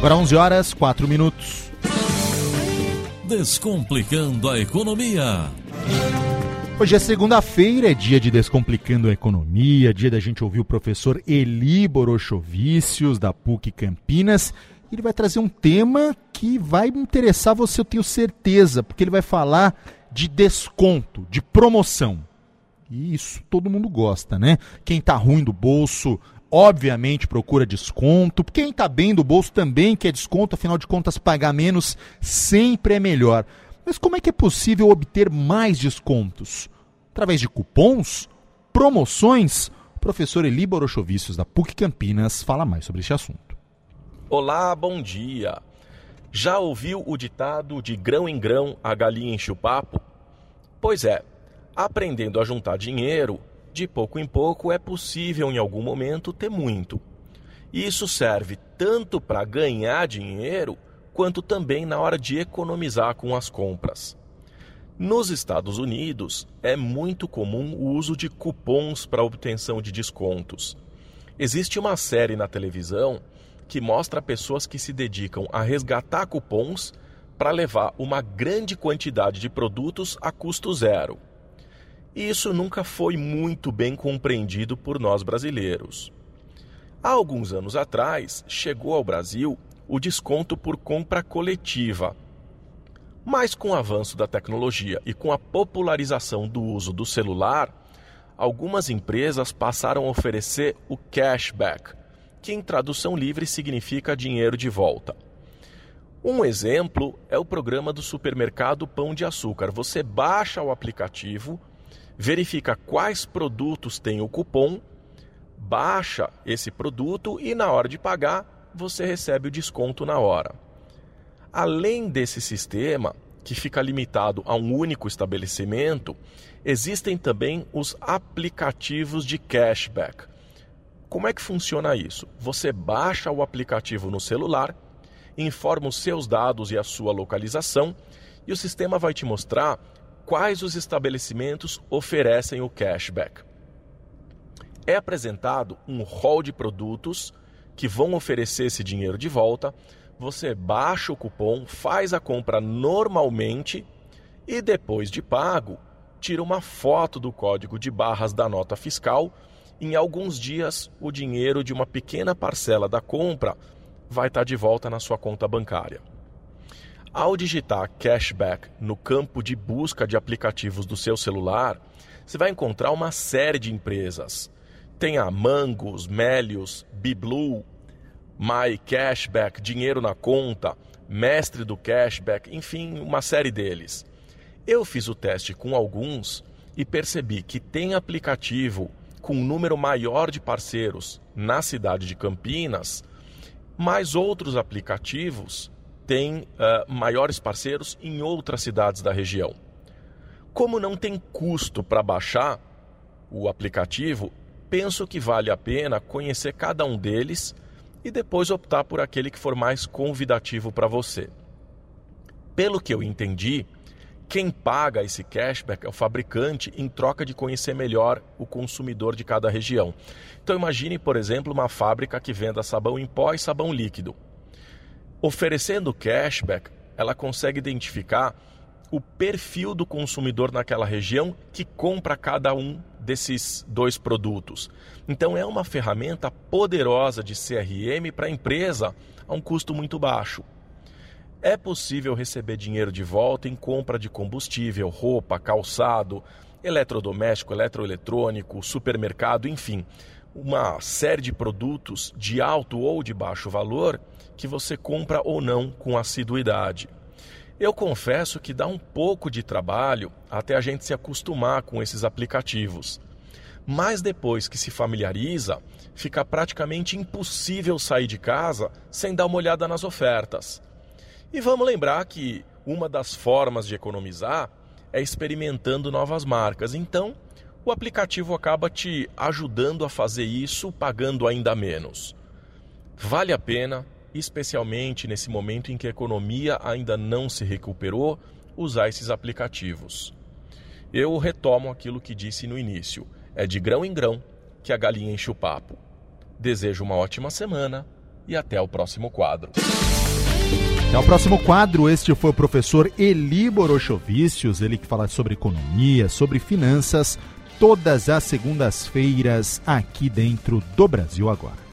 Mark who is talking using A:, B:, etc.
A: Agora 11 horas, 4 minutos.
B: Descomplicando a economia.
A: Hoje é segunda-feira, é dia de Descomplicando a Economia, dia da gente ouvir o professor Eli Borochovicius, da PUC Campinas. Ele vai trazer um tema que vai interessar você, eu tenho certeza, porque ele vai falar de desconto, de promoção. E isso todo mundo gosta, né? Quem tá ruim do bolso, obviamente procura desconto. Quem tá bem do bolso também quer desconto, afinal de contas, pagar menos sempre é melhor. Mas como é que é possível obter mais descontos? Através de cupons? Promoções? O professor Eli Borochovicius, da PUC Campinas, fala mais sobre este assunto.
C: Olá, bom dia. Já ouviu o ditado de grão em grão a galinha enche o papo? Pois é, aprendendo a juntar dinheiro, de pouco em pouco é possível em algum momento ter muito. E isso serve tanto para ganhar dinheiro quanto também na hora de economizar com as compras. Nos Estados Unidos, é muito comum o uso de cupons para obtenção de descontos. Existe uma série na televisão que mostra pessoas que se dedicam a resgatar cupons para levar uma grande quantidade de produtos a custo zero. E isso nunca foi muito bem compreendido por nós brasileiros. Há alguns anos atrás, chegou ao Brasil o desconto por compra coletiva. Mas com o avanço da tecnologia e com a popularização do uso do celular, algumas empresas passaram a oferecer o cashback, que em tradução livre significa dinheiro de volta. Um exemplo é o programa do supermercado Pão de Açúcar. Você baixa o aplicativo, verifica quais produtos tem o cupom, baixa esse produto e na hora de pagar você recebe o desconto na hora. Além desse sistema, que fica limitado a um único estabelecimento, existem também os aplicativos de cashback. Como é que funciona isso? Você baixa o aplicativo no celular, informa os seus dados e a sua localização, e o sistema vai te mostrar quais os estabelecimentos oferecem o cashback. É apresentado um hall de produtos que vão oferecer esse dinheiro de volta. Você baixa o cupom, faz a compra normalmente e depois de pago, tira uma foto do código de barras da nota fiscal. Em alguns dias, o dinheiro de uma pequena parcela da compra vai estar de volta na sua conta bancária. Ao digitar cashback no campo de busca de aplicativos do seu celular, você vai encontrar uma série de empresas tem a Mangos, Melios, Biblu, My Cashback, Dinheiro na Conta, Mestre do Cashback, enfim, uma série deles. Eu fiz o teste com alguns e percebi que tem aplicativo com um número maior de parceiros na cidade de Campinas, mas outros aplicativos têm uh, maiores parceiros em outras cidades da região. Como não tem custo para baixar o aplicativo, penso que vale a pena conhecer cada um deles e depois optar por aquele que for mais convidativo para você. Pelo que eu entendi, quem paga esse cashback é o fabricante em troca de conhecer melhor o consumidor de cada região. Então imagine, por exemplo, uma fábrica que venda sabão em pó e sabão líquido. Oferecendo cashback, ela consegue identificar o perfil do consumidor naquela região que compra cada um desses dois produtos. Então é uma ferramenta poderosa de CRM para a empresa a um custo muito baixo. É possível receber dinheiro de volta em compra de combustível, roupa, calçado, eletrodoméstico, eletroeletrônico, supermercado, enfim, uma série de produtos de alto ou de baixo valor que você compra ou não com assiduidade. Eu confesso que dá um pouco de trabalho até a gente se acostumar com esses aplicativos. Mas depois que se familiariza, fica praticamente impossível sair de casa sem dar uma olhada nas ofertas. E vamos lembrar que uma das formas de economizar é experimentando novas marcas. Então, o aplicativo acaba te ajudando a fazer isso pagando ainda menos. Vale a pena, especialmente nesse momento em que a economia ainda não se recuperou, usar esses aplicativos. Eu retomo aquilo que disse no início: é de grão em grão que a galinha enche o papo. Desejo uma ótima semana e até o próximo quadro.
A: Até o próximo quadro. Este foi o professor Eli Borochovicius, ele que fala sobre economia, sobre finanças, todas as segundas-feiras aqui dentro do Brasil Agora.